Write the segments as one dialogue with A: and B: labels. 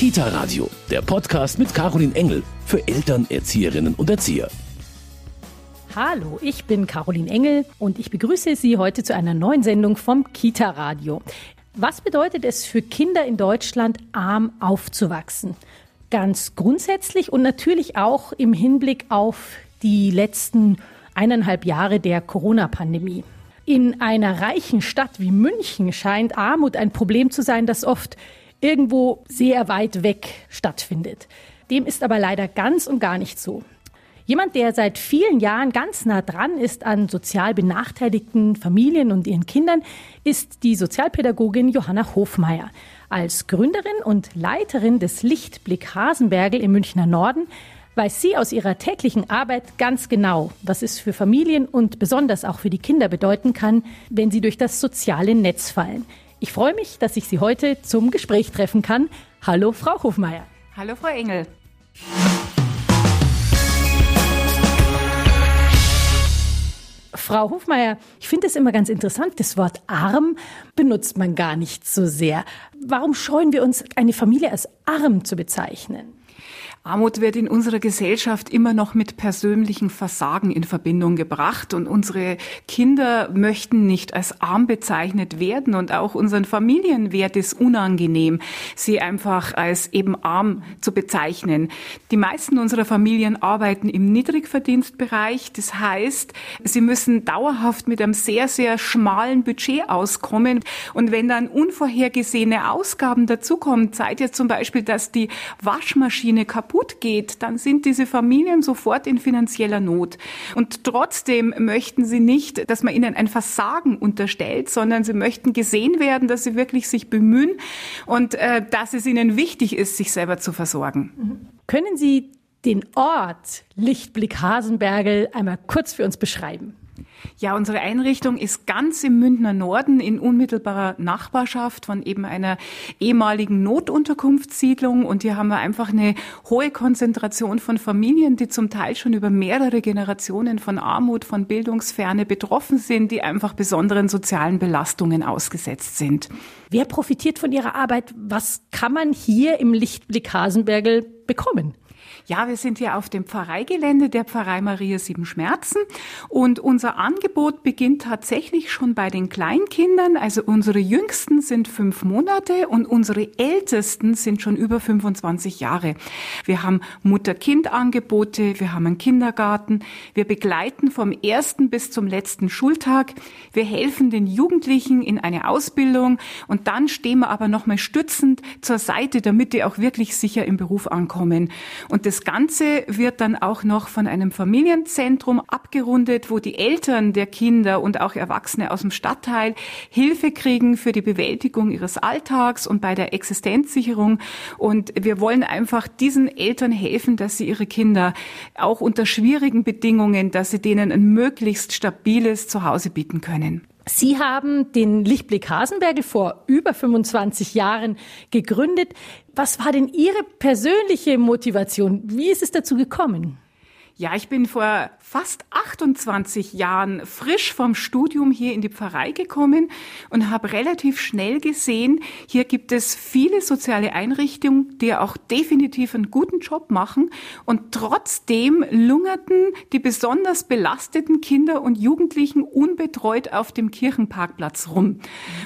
A: Kita Radio, der Podcast mit Caroline Engel für Eltern, Erzieherinnen und Erzieher.
B: Hallo, ich bin Caroline Engel und ich begrüße Sie heute zu einer neuen Sendung vom Kita Radio. Was bedeutet es für Kinder in Deutschland, arm aufzuwachsen? Ganz grundsätzlich und natürlich auch im Hinblick auf die letzten eineinhalb Jahre der Corona-Pandemie. In einer reichen Stadt wie München scheint Armut ein Problem zu sein, das oft irgendwo sehr weit weg stattfindet. Dem ist aber leider ganz und gar nicht so. Jemand, der seit vielen Jahren ganz nah dran ist an sozial benachteiligten Familien und ihren Kindern, ist die Sozialpädagogin Johanna Hofmeier. Als Gründerin und Leiterin des Lichtblick Hasenbergel im Münchner Norden weiß sie aus ihrer täglichen Arbeit ganz genau, was es für Familien und besonders auch für die Kinder bedeuten kann, wenn sie durch das soziale Netz fallen. Ich freue mich, dass ich Sie heute zum Gespräch treffen kann. Hallo, Frau Hofmeier.
C: Hallo, Frau Engel.
B: Frau Hofmeier, ich finde es immer ganz interessant, das Wort arm benutzt man gar nicht so sehr. Warum scheuen wir uns, eine Familie als arm zu bezeichnen?
C: Armut wird in unserer Gesellschaft immer noch mit persönlichem Versagen in Verbindung gebracht und unsere Kinder möchten nicht als arm bezeichnet werden und auch unseren Familien wird es unangenehm, sie einfach als eben arm zu bezeichnen. Die meisten unserer Familien arbeiten im Niedrigverdienstbereich. Das heißt, sie müssen dauerhaft mit einem sehr, sehr schmalen Budget auskommen. Und wenn dann unvorhergesehene Ausgaben dazukommen, seid ihr zum Beispiel, dass die Waschmaschine kaputt kaputt geht, dann sind diese Familien sofort in finanzieller Not. Und trotzdem möchten sie nicht, dass man ihnen ein Versagen unterstellt, sondern sie möchten gesehen werden, dass sie wirklich sich bemühen und äh, dass es ihnen wichtig ist, sich selber zu versorgen.
B: Können Sie den Ort Lichtblick Hasenbergel einmal kurz für uns beschreiben?
C: Ja, unsere Einrichtung ist ganz im Münchner Norden in unmittelbarer Nachbarschaft von eben einer ehemaligen Notunterkunftssiedlung. Und hier haben wir einfach eine hohe Konzentration von Familien, die zum Teil schon über mehrere Generationen von Armut, von Bildungsferne betroffen sind, die einfach besonderen sozialen Belastungen ausgesetzt sind.
B: Wer profitiert von Ihrer Arbeit? Was kann man hier im Lichtblick Hasenbergel bekommen?
C: Ja, wir sind hier auf dem Pfarreigelände der Pfarrei Maria Sieben Schmerzen und unser Angebot beginnt tatsächlich schon bei den Kleinkindern. Also unsere Jüngsten sind fünf Monate und unsere Ältesten sind schon über 25 Jahre. Wir haben Mutter-Kind-Angebote, wir haben einen Kindergarten, wir begleiten vom ersten bis zum letzten Schultag, wir helfen den Jugendlichen in eine Ausbildung und dann stehen wir aber nochmal stützend zur Seite, damit die auch wirklich sicher im Beruf ankommen. Und das Ganze wird dann auch noch von einem Familienzentrum abgerundet, wo die Eltern der Kinder und auch Erwachsene aus dem Stadtteil Hilfe kriegen für die Bewältigung ihres Alltags und bei der Existenzsicherung. Und wir wollen einfach diesen Eltern helfen, dass sie ihre Kinder auch unter schwierigen Bedingungen, dass sie denen ein möglichst stabiles Zuhause bieten können.
B: Sie haben den Lichtblick Hasenbergel vor über 25 Jahren gegründet. Was war denn Ihre persönliche Motivation? Wie ist es dazu gekommen?
C: Ja, ich bin vor fast 28 Jahren frisch vom Studium hier in die Pfarrei gekommen und habe relativ schnell gesehen, hier gibt es viele soziale Einrichtungen, die auch definitiv einen guten Job machen und trotzdem lungerten die besonders belasteten Kinder und Jugendlichen unbetreut auf dem Kirchenparkplatz rum.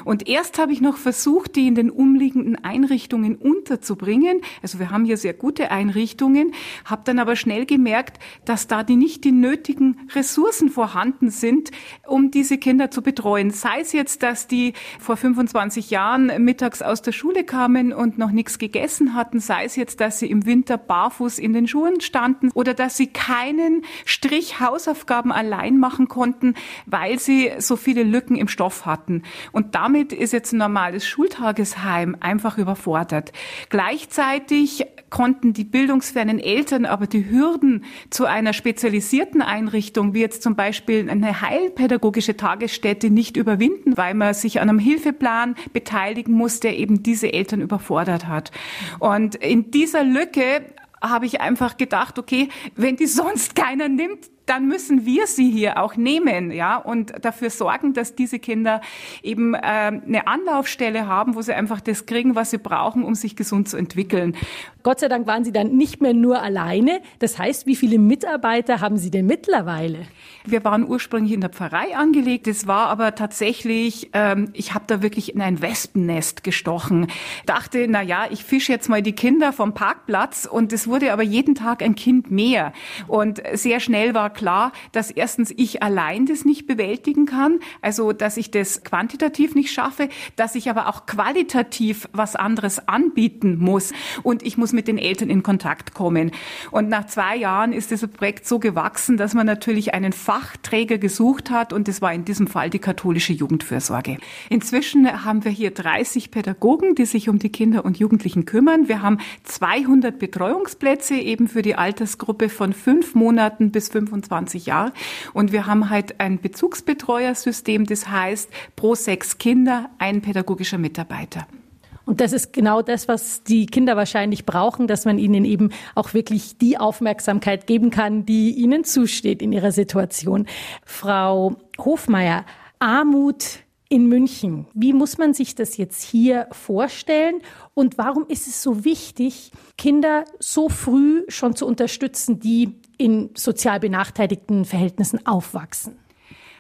C: Und erst habe ich noch versucht, die in den umliegenden Einrichtungen unterzubringen. Also wir haben hier sehr gute Einrichtungen, habe dann aber schnell gemerkt, dass da die nicht die nötigen Ressourcen vorhanden sind, um diese Kinder zu betreuen. Sei es jetzt, dass die vor 25 Jahren mittags aus der Schule kamen und noch nichts gegessen hatten, sei es jetzt, dass sie im Winter barfuß in den Schuhen standen oder dass sie keinen Strich Hausaufgaben allein machen konnten, weil sie so viele Lücken im Stoff hatten. Und damit ist jetzt ein normales Schultagesheim einfach überfordert. Gleichzeitig konnten die bildungsfernen Eltern aber die Hürden zu einer spezialisierten Einrichtung, wie jetzt zum Beispiel eine heilpädagogische Tagesstätte, nicht überwinden, weil man sich an einem Hilfeplan beteiligen muss, der eben diese Eltern überfordert hat. Und in dieser Lücke habe ich einfach gedacht, okay, wenn die sonst keiner nimmt, dann müssen wir sie hier auch nehmen, ja, und dafür sorgen, dass diese Kinder eben äh, eine Anlaufstelle haben, wo sie einfach das kriegen, was sie brauchen, um sich gesund zu entwickeln.
B: Gott sei Dank waren Sie dann nicht mehr nur alleine. Das heißt, wie viele Mitarbeiter haben Sie denn mittlerweile?
C: Wir waren ursprünglich in der Pfarrei angelegt. Es war aber tatsächlich, ähm, ich habe da wirklich in ein Wespennest gestochen. Dachte, na ja, ich fische jetzt mal die Kinder vom Parkplatz und es wurde aber jeden Tag ein Kind mehr. Und sehr schnell war klar, dass erstens ich allein das nicht bewältigen kann, also dass ich das quantitativ nicht schaffe, dass ich aber auch qualitativ was anderes anbieten muss und ich muss mit den Eltern in Kontakt kommen. Und nach zwei Jahren ist das Projekt so gewachsen, dass man natürlich einen Fachträger gesucht hat und das war in diesem Fall die katholische Jugendfürsorge. Inzwischen haben wir hier 30 Pädagogen, die sich um die Kinder und Jugendlichen kümmern. Wir haben 200 Betreuungsplätze eben für die Altersgruppe von fünf Monaten bis 25 Jahre und wir haben halt ein Bezugsbetreuersystem, das heißt pro sechs Kinder ein pädagogischer Mitarbeiter.
B: Und das ist genau das, was die Kinder wahrscheinlich brauchen, dass man ihnen eben auch wirklich die Aufmerksamkeit geben kann, die ihnen zusteht in ihrer Situation. Frau Hofmeier, Armut in München. Wie muss man sich das jetzt hier vorstellen? Und warum ist es so wichtig, Kinder so früh schon zu unterstützen, die in sozial benachteiligten Verhältnissen aufwachsen?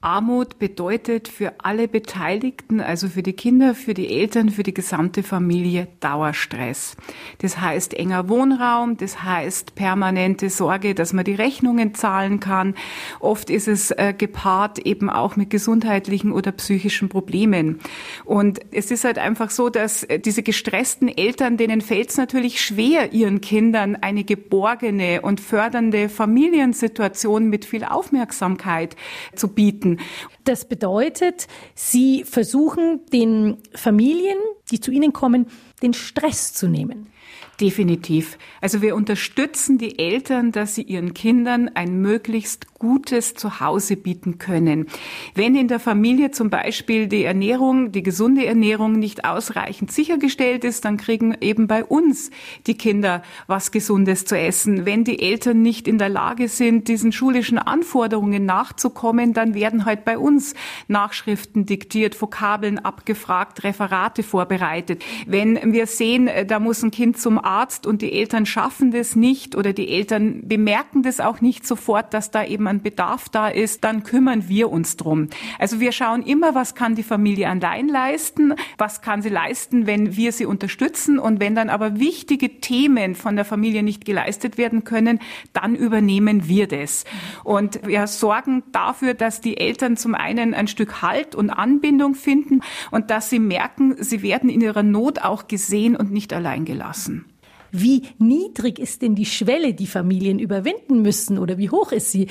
C: Armut bedeutet für alle Beteiligten, also für die Kinder, für die Eltern, für die gesamte Familie Dauerstress. Das heißt enger Wohnraum, das heißt permanente Sorge, dass man die Rechnungen zahlen kann. Oft ist es äh, gepaart eben auch mit gesundheitlichen oder psychischen Problemen. Und es ist halt einfach so, dass äh, diese gestressten Eltern, denen fällt es natürlich schwer, ihren Kindern eine geborgene und fördernde Familiensituation mit viel Aufmerksamkeit zu bieten.
B: Das bedeutet, Sie versuchen den Familien, die zu Ihnen kommen, den Stress zu nehmen.
C: Definitiv. Also wir unterstützen die Eltern, dass sie ihren Kindern ein möglichst gutes Zuhause bieten können. Wenn in der Familie zum Beispiel die Ernährung, die gesunde Ernährung nicht ausreichend sichergestellt ist, dann kriegen eben bei uns die Kinder was Gesundes zu essen. Wenn die Eltern nicht in der Lage sind, diesen schulischen Anforderungen nachzukommen, dann werden halt bei uns Nachschriften diktiert, Vokabeln abgefragt, Referate vorbereitet. Wenn wir sehen, da muss ein Kind zum Arzt und die Eltern schaffen das nicht oder die Eltern bemerken das auch nicht sofort, dass da eben ein Bedarf da ist, dann kümmern wir uns drum. Also wir schauen immer, was kann die Familie allein leisten, was kann sie leisten, wenn wir sie unterstützen und wenn dann aber wichtige Themen von der Familie nicht geleistet werden können, dann übernehmen wir das. Und wir sorgen dafür, dass die Eltern zum einen ein Stück Halt und Anbindung finden und dass sie merken, sie werden in ihrer Not auch gesehen und nicht allein gelassen.
B: Wie niedrig ist denn die Schwelle, die Familien überwinden müssen oder wie hoch ist sie,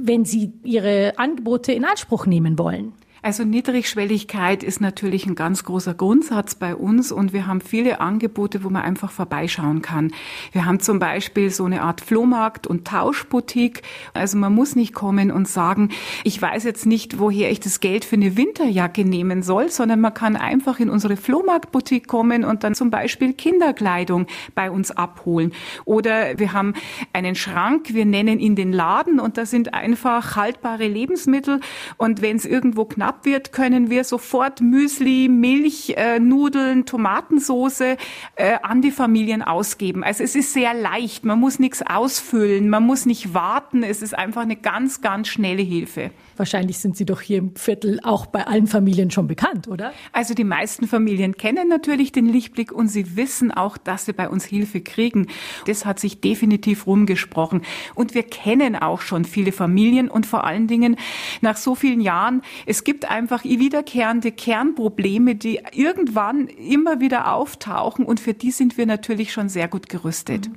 B: wenn sie ihre Angebote in Anspruch nehmen wollen?
C: Also Niedrigschwelligkeit ist natürlich ein ganz großer Grundsatz bei uns und wir haben viele Angebote, wo man einfach vorbeischauen kann. Wir haben zum Beispiel so eine Art Flohmarkt und Tauschboutique. Also man muss nicht kommen und sagen, ich weiß jetzt nicht, woher ich das Geld für eine Winterjacke nehmen soll, sondern man kann einfach in unsere Flohmarktboutique kommen und dann zum Beispiel Kinderkleidung bei uns abholen. Oder wir haben einen Schrank, wir nennen ihn den Laden und da sind einfach haltbare Lebensmittel und wenn es irgendwo knapp knapp wird, können wir sofort Müsli, Milch, äh, Nudeln, Tomatensoße äh, an die Familien ausgeben. Also es ist sehr leicht, man muss nichts ausfüllen, man muss nicht warten, es ist einfach eine ganz, ganz schnelle Hilfe.
B: Wahrscheinlich sind Sie doch hier im Viertel auch bei allen Familien schon bekannt, oder?
C: Also die meisten Familien kennen natürlich den Lichtblick und sie wissen auch, dass sie bei uns Hilfe kriegen. Das hat sich definitiv rumgesprochen. Und wir kennen auch schon viele Familien und vor allen Dingen nach so vielen Jahren, es gibt einfach wiederkehrende Kernprobleme, die irgendwann immer wieder auftauchen und für die sind wir natürlich schon sehr gut gerüstet.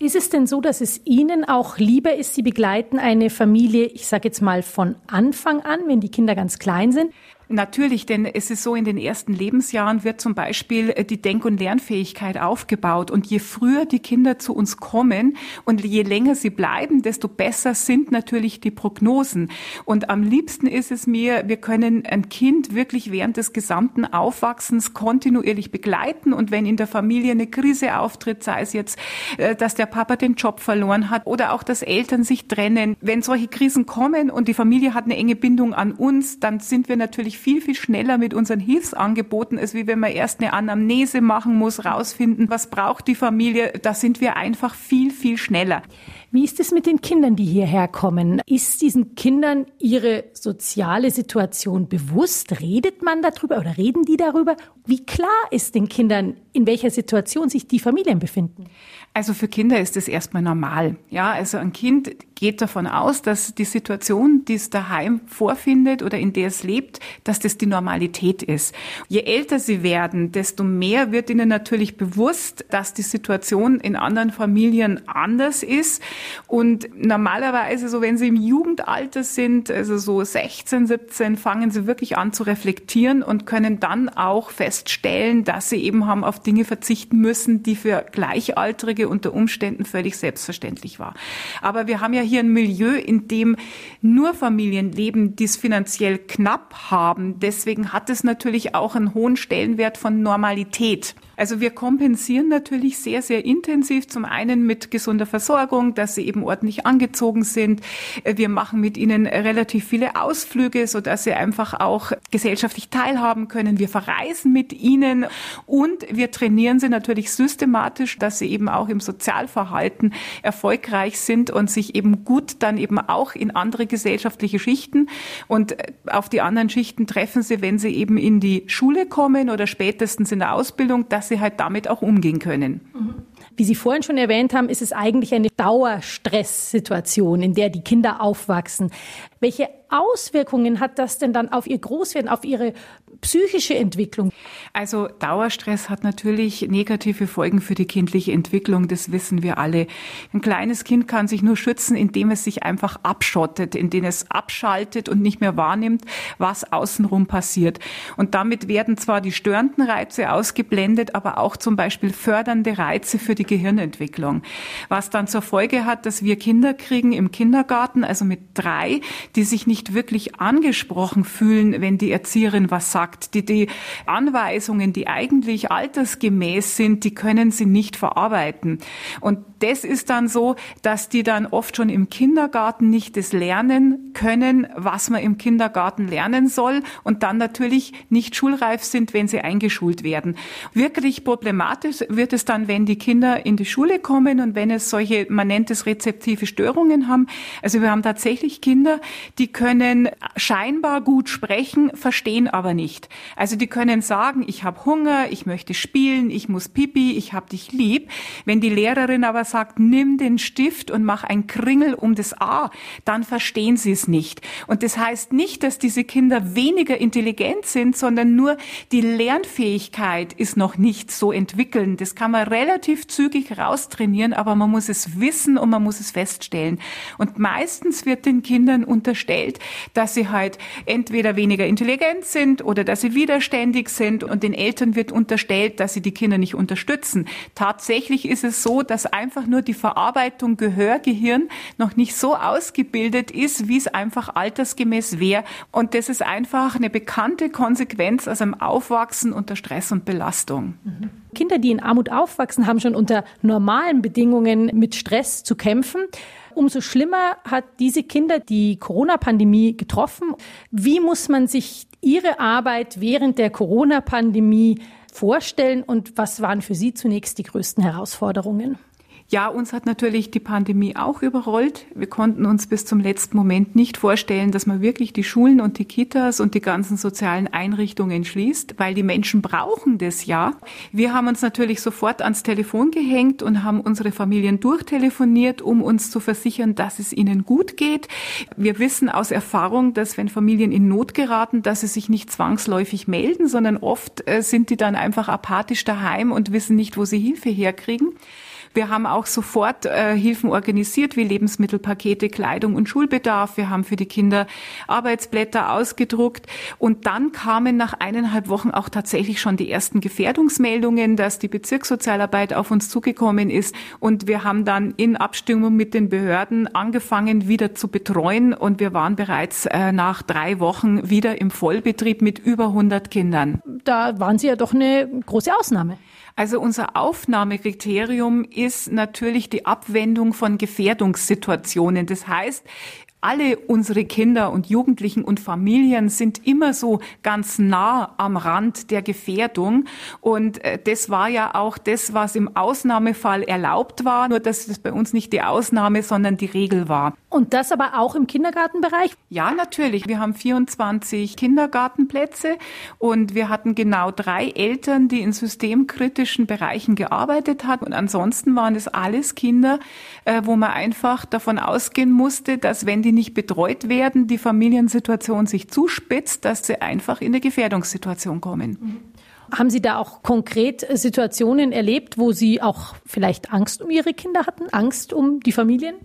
B: Ist es denn so, dass es Ihnen auch lieber ist, Sie begleiten eine Familie, ich sage jetzt mal von Anfang an, wenn die Kinder ganz klein sind?
C: Natürlich, denn es ist so, in den ersten Lebensjahren wird zum Beispiel äh, die Denk- und Lernfähigkeit aufgebaut. Und je früher die Kinder zu uns kommen und je länger sie bleiben, desto besser sind natürlich die Prognosen. Und am liebsten ist es mir, wir können ein Kind wirklich während des gesamten Aufwachsens kontinuierlich begleiten. Und wenn in der Familie eine Krise auftritt, sei es jetzt, äh, dass der Papa den Job verloren hat oder auch, dass Eltern sich trennen, wenn solche Krisen kommen und die Familie hat eine enge Bindung an uns, dann sind wir viel, viel schneller mit unseren Hilfsangeboten, als wie wenn man erst eine Anamnese machen muss, rausfinden, was braucht die Familie. Da sind wir einfach viel, viel schneller.
B: Wie ist es mit den Kindern, die hierher kommen? Ist diesen Kindern ihre soziale Situation bewusst? Redet man darüber oder reden die darüber? Wie klar ist den Kindern, in welcher Situation sich die Familien befinden?
C: Also für Kinder ist es erstmal normal. Ja, also ein Kind geht davon aus, dass die Situation, die es daheim vorfindet oder in der es lebt, dass das die Normalität ist. Je älter sie werden, desto mehr wird ihnen natürlich bewusst, dass die Situation in anderen Familien anders ist. Und normalerweise, so wenn sie im Jugendalter sind, also so 16, 17, fangen sie wirklich an zu reflektieren und können dann auch feststellen, dass sie eben haben auf Dinge verzichten müssen, die für Gleichaltrige unter Umständen völlig selbstverständlich war. Aber wir haben ja hier ein Milieu, in dem nur Familien leben, die es finanziell knapp haben. Deswegen hat es natürlich auch einen hohen Stellenwert von Normalität. Also wir kompensieren natürlich sehr, sehr intensiv. Zum einen mit gesunder Versorgung, dass sie eben ordentlich angezogen sind. Wir machen mit ihnen relativ viele Ausflüge, so dass sie einfach auch gesellschaftlich teilhaben können. Wir verreisen mit ihnen und wir trainieren sie natürlich systematisch, dass sie eben auch im Sozialverhalten erfolgreich sind und sich eben gut dann eben auch in andere gesellschaftliche Schichten und auf die anderen Schichten treffen sie, wenn sie eben in die Schule kommen oder spätestens in der Ausbildung, dass sie halt damit auch umgehen können.
B: Wie Sie vorhin schon erwähnt haben, ist es eigentlich eine Dauerstresssituation, in der die Kinder aufwachsen. Welche Auswirkungen hat das denn dann auf ihr Großwerden, auf ihre psychische Entwicklung?
C: Also Dauerstress hat natürlich negative Folgen für die kindliche Entwicklung, das wissen wir alle. Ein kleines Kind kann sich nur schützen, indem es sich einfach abschottet, indem es abschaltet und nicht mehr wahrnimmt, was außenrum passiert. Und damit werden zwar die störenden Reize ausgeblendet, aber auch zum Beispiel fördernde Reize für die Gehirnentwicklung. Was dann zur Folge hat, dass wir Kinder kriegen im Kindergarten, also mit drei, die sich nicht wirklich angesprochen fühlen, wenn die Erzieherin was sagt. Die, die Anweisungen, die eigentlich altersgemäß sind, die können sie nicht verarbeiten. Und das ist dann so, dass die dann oft schon im Kindergarten nicht das lernen können, was man im Kindergarten lernen soll und dann natürlich nicht schulreif sind, wenn sie eingeschult werden. Wirklich problematisch wird es dann, wenn die Kinder in die Schule kommen und wenn es solche, man nennt es rezeptive Störungen haben. Also wir haben tatsächlich Kinder, die können scheinbar gut sprechen, verstehen aber nicht. Also die können sagen, ich habe Hunger, ich möchte spielen, ich muss pipi, ich habe dich lieb. Wenn die Lehrerin aber sagt, nimm den Stift und mach ein Kringel um das A, dann verstehen sie es nicht. Und das heißt nicht, dass diese Kinder weniger intelligent sind, sondern nur die Lernfähigkeit ist noch nicht so entwickeln. Das kann man relativ zügig raustrainieren, aber man muss es wissen und man muss es feststellen. Und meistens wird den Kindern unterstellt, dass sie halt entweder weniger intelligent sind oder dass sie widerständig sind und den Eltern wird unterstellt, dass sie die Kinder nicht unterstützen. Tatsächlich ist es so, dass einfach nur die Verarbeitung Gehörgehirn noch nicht so ausgebildet ist, wie es einfach altersgemäß wäre. Und das ist einfach eine bekannte Konsequenz aus einem Aufwachsen unter Stress und Belastung.
B: Mhm. Kinder, die in Armut aufwachsen, haben schon unter normalen Bedingungen mit Stress zu kämpfen. Umso schlimmer hat diese Kinder die Corona-Pandemie getroffen. Wie muss man sich ihre Arbeit während der Corona-Pandemie vorstellen und was waren für Sie zunächst die größten Herausforderungen?
C: Ja, uns hat natürlich die Pandemie auch überrollt. Wir konnten uns bis zum letzten Moment nicht vorstellen, dass man wirklich die Schulen und die Kitas und die ganzen sozialen Einrichtungen schließt, weil die Menschen brauchen das ja. Wir haben uns natürlich sofort ans Telefon gehängt und haben unsere Familien durchtelefoniert, um uns zu versichern, dass es ihnen gut geht. Wir wissen aus Erfahrung, dass wenn Familien in Not geraten, dass sie sich nicht zwangsläufig melden, sondern oft äh, sind die dann einfach apathisch daheim und wissen nicht, wo sie Hilfe herkriegen. Wir haben auch sofort äh, Hilfen organisiert, wie Lebensmittelpakete, Kleidung und Schulbedarf. Wir haben für die Kinder Arbeitsblätter ausgedruckt. Und dann kamen nach eineinhalb Wochen auch tatsächlich schon die ersten Gefährdungsmeldungen, dass die Bezirkssozialarbeit auf uns zugekommen ist. Und wir haben dann in Abstimmung mit den Behörden angefangen, wieder zu betreuen. Und wir waren bereits äh, nach drei Wochen wieder im Vollbetrieb mit über 100 Kindern.
B: Da waren Sie ja doch eine große Ausnahme.
C: Also unser Aufnahmekriterium ist natürlich die Abwendung von Gefährdungssituationen. Das heißt, alle unsere Kinder und Jugendlichen und Familien sind immer so ganz nah am Rand der Gefährdung. Und äh, das war ja auch das, was im Ausnahmefall erlaubt war, nur dass das bei uns nicht die Ausnahme, sondern die Regel war.
B: Und das aber auch im Kindergartenbereich?
C: Ja, natürlich. Wir haben 24 Kindergartenplätze und wir hatten genau drei Eltern, die in systemkritischen Bereichen gearbeitet haben. Und ansonsten waren es alles Kinder, äh, wo man einfach davon ausgehen musste, dass wenn die nicht betreut werden, die Familiensituation sich zuspitzt, dass sie einfach in eine Gefährdungssituation kommen. Mhm.
B: Haben Sie da auch konkret Situationen erlebt, wo Sie auch vielleicht Angst um Ihre Kinder hatten, Angst um die Familien?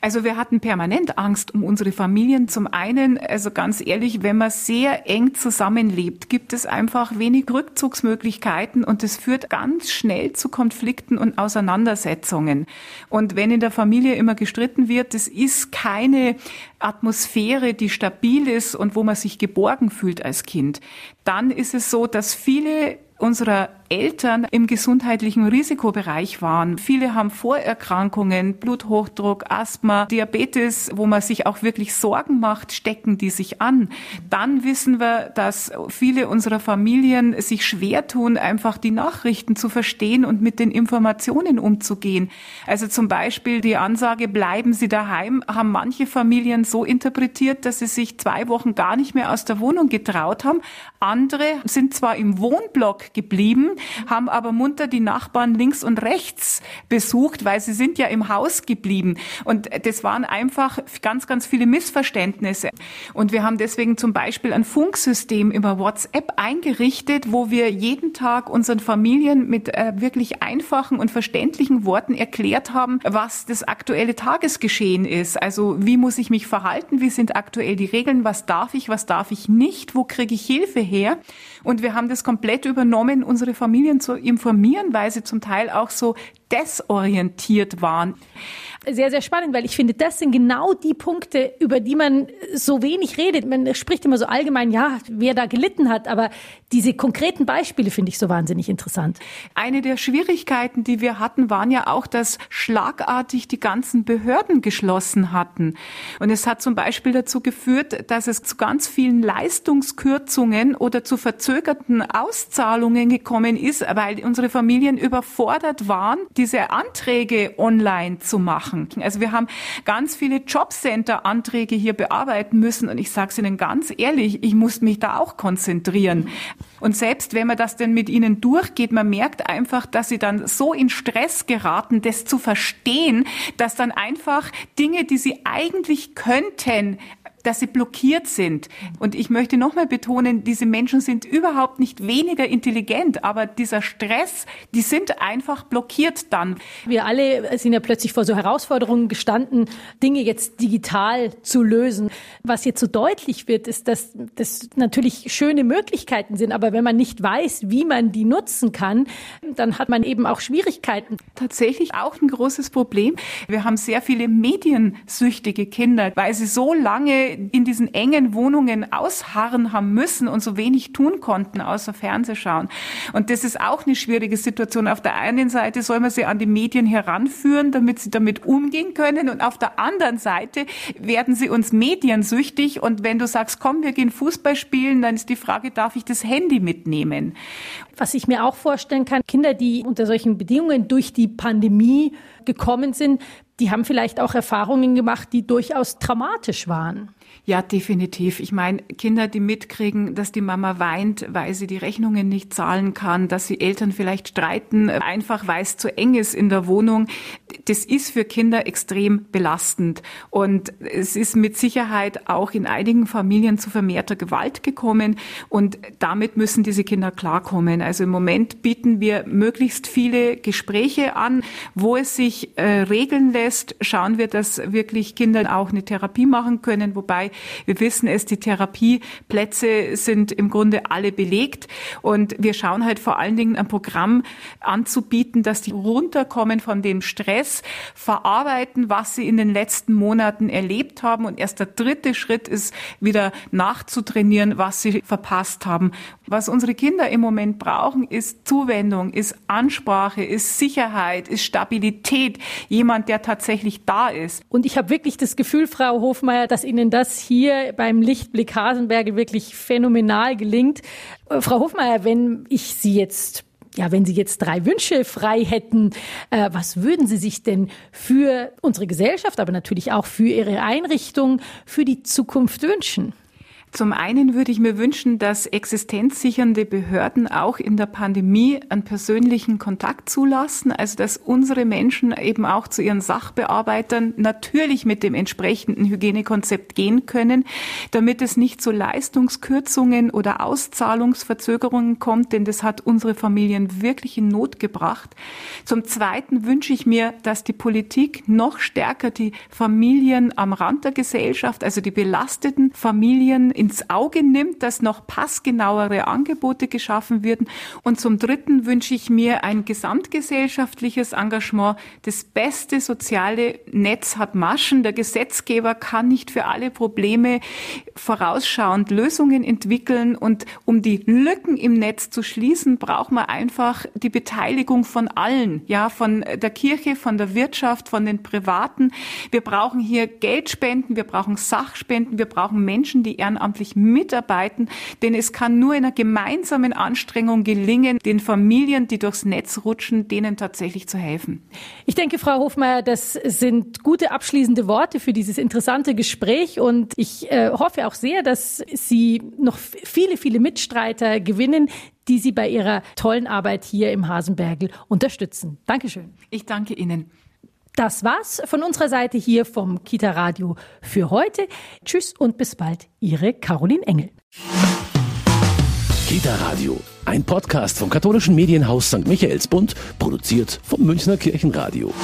C: Also wir hatten permanent Angst um unsere Familien. Zum einen, also ganz ehrlich, wenn man sehr eng zusammenlebt, gibt es einfach wenig Rückzugsmöglichkeiten und es führt ganz schnell zu Konflikten und Auseinandersetzungen. Und wenn in der Familie immer gestritten wird, das ist keine Atmosphäre, die stabil ist und wo man sich geborgen fühlt als Kind. Dann ist es so, dass viele unserer Eltern im gesundheitlichen Risikobereich waren. Viele haben Vorerkrankungen, Bluthochdruck, Asthma, Diabetes, wo man sich auch wirklich Sorgen macht, stecken die sich an. Dann wissen wir, dass viele unserer Familien sich schwer tun, einfach die Nachrichten zu verstehen und mit den Informationen umzugehen. Also zum Beispiel die Ansage, bleiben Sie daheim, haben manche Familien so interpretiert, dass sie sich zwei Wochen gar nicht mehr aus der Wohnung getraut haben. Andere sind zwar im Wohnblock geblieben, haben aber munter die Nachbarn links und rechts besucht, weil sie sind ja im Haus geblieben. Und das waren einfach ganz, ganz viele Missverständnisse. Und wir haben deswegen zum Beispiel ein Funksystem über WhatsApp eingerichtet, wo wir jeden Tag unseren Familien mit äh, wirklich einfachen und verständlichen Worten erklärt haben, was das aktuelle Tagesgeschehen ist. Also wie muss ich mich verhalten? Wie sind aktuell die Regeln? Was darf ich? Was darf ich nicht? Wo kriege ich Hilfe her? Und wir haben das komplett übernommen, unsere Familien zu informieren, weil sie zum Teil auch so desorientiert waren
B: sehr, sehr spannend, weil ich finde, das sind genau die Punkte, über die man so wenig redet. Man spricht immer so allgemein, ja, wer da gelitten hat, aber diese konkreten Beispiele finde ich so wahnsinnig interessant.
C: Eine der Schwierigkeiten, die wir hatten, waren ja auch, dass schlagartig die ganzen Behörden geschlossen hatten. Und es hat zum Beispiel dazu geführt, dass es zu ganz vielen Leistungskürzungen oder zu verzögerten Auszahlungen gekommen ist, weil unsere Familien überfordert waren, diese Anträge online zu machen. Also wir haben ganz viele Jobcenter-Anträge hier bearbeiten müssen und ich sage es Ihnen ganz ehrlich, ich muss mich da auch konzentrieren. Und selbst wenn man das denn mit Ihnen durchgeht, man merkt einfach, dass Sie dann so in Stress geraten, das zu verstehen, dass dann einfach Dinge, die Sie eigentlich könnten, dass sie blockiert sind. Und ich möchte nochmal betonen, diese Menschen sind überhaupt nicht weniger intelligent, aber dieser Stress, die sind einfach blockiert dann.
B: Wir alle sind ja plötzlich vor so Herausforderungen gestanden, Dinge jetzt digital zu lösen. Was jetzt so deutlich wird, ist, dass das natürlich schöne Möglichkeiten sind, aber wenn man nicht weiß, wie man die nutzen kann, dann hat man eben auch Schwierigkeiten.
C: Tatsächlich auch ein großes Problem. Wir haben sehr viele mediensüchtige Kinder, weil sie so lange in diesen engen Wohnungen ausharren haben müssen und so wenig tun konnten, außer Fernsehschauen. Und das ist auch eine schwierige Situation. Auf der einen Seite soll man sie an die Medien heranführen, damit sie damit umgehen können. Und auf der anderen Seite werden sie uns mediensüchtig. Und wenn du sagst, komm, wir gehen Fußball spielen, dann ist die Frage, darf ich das Handy mitnehmen?
B: Was ich mir auch vorstellen kann, Kinder, die unter solchen Bedingungen durch die Pandemie gekommen sind, die haben vielleicht auch Erfahrungen gemacht, die durchaus traumatisch waren.
C: Ja, definitiv. Ich meine, Kinder, die mitkriegen, dass die Mama weint, weil sie die Rechnungen nicht zahlen kann, dass sie Eltern vielleicht streiten, einfach weil es zu eng ist in der Wohnung, das ist für Kinder extrem belastend. Und es ist mit Sicherheit auch in einigen Familien zu vermehrter Gewalt gekommen. Und damit müssen diese Kinder klarkommen. Also im Moment bieten wir möglichst viele Gespräche an, wo es sich äh, regeln lässt. Schauen wir, dass wirklich Kinder auch eine Therapie machen können, wobei wir wissen es, die Therapieplätze sind im Grunde alle belegt und wir schauen halt vor allen Dingen ein Programm anzubieten, dass die runterkommen von dem Stress, verarbeiten, was sie in den letzten Monaten erlebt haben und erst der dritte Schritt ist, wieder nachzutrainieren, was sie verpasst haben. Was unsere Kinder im Moment brauchen, ist Zuwendung, ist Ansprache, ist Sicherheit, ist Stabilität, jemand, der tatsächlich da ist.
B: Und ich habe wirklich das Gefühl, Frau Hofmeier, dass Ihnen das hier beim Lichtblick Hasenberge wirklich phänomenal gelingt. Äh, Frau Hofmeier, wenn ich Sie jetzt ja, wenn Sie jetzt drei Wünsche frei hätten, äh, was würden Sie sich denn für unsere Gesellschaft, aber natürlich auch für Ihre Einrichtung, für die Zukunft wünschen?
C: Zum einen würde ich mir wünschen, dass existenzsichernde Behörden auch in der Pandemie einen persönlichen Kontakt zulassen, also dass unsere Menschen eben auch zu ihren Sachbearbeitern natürlich mit dem entsprechenden Hygienekonzept gehen können, damit es nicht zu Leistungskürzungen oder Auszahlungsverzögerungen kommt, denn das hat unsere Familien wirklich in Not gebracht. Zum Zweiten wünsche ich mir, dass die Politik noch stärker die Familien am Rand der Gesellschaft, also die belasteten Familien ins Auge nimmt, dass noch passgenauere Angebote geschaffen werden. Und zum Dritten wünsche ich mir ein gesamtgesellschaftliches Engagement. Das beste soziale Netz hat Maschen. Der Gesetzgeber kann nicht für alle Probleme vorausschauend Lösungen entwickeln. Und um die Lücken im Netz zu schließen, braucht man einfach die Beteiligung von allen, ja, von der Kirche, von der Wirtschaft, von den Privaten. Wir brauchen hier Geldspenden, wir brauchen Sachspenden, wir brauchen Menschen, die ehrenamtlich ehrenamtlich mitarbeiten, denn es kann nur in einer gemeinsamen Anstrengung gelingen, den Familien, die durchs Netz rutschen, denen tatsächlich zu helfen.
B: Ich denke, Frau Hofmeier, das sind gute abschließende Worte für dieses interessante Gespräch und ich äh, hoffe auch sehr, dass Sie noch viele, viele Mitstreiter gewinnen, die Sie bei Ihrer tollen Arbeit hier im Hasenbergel unterstützen. Dankeschön.
C: Ich danke Ihnen.
B: Das war's von unserer Seite hier vom Kita Radio für heute. Tschüss und bis bald, Ihre Caroline Engel.
A: Kita Radio, ein Podcast vom katholischen Medienhaus St. Michaelsbund, produziert vom Münchner Kirchenradio.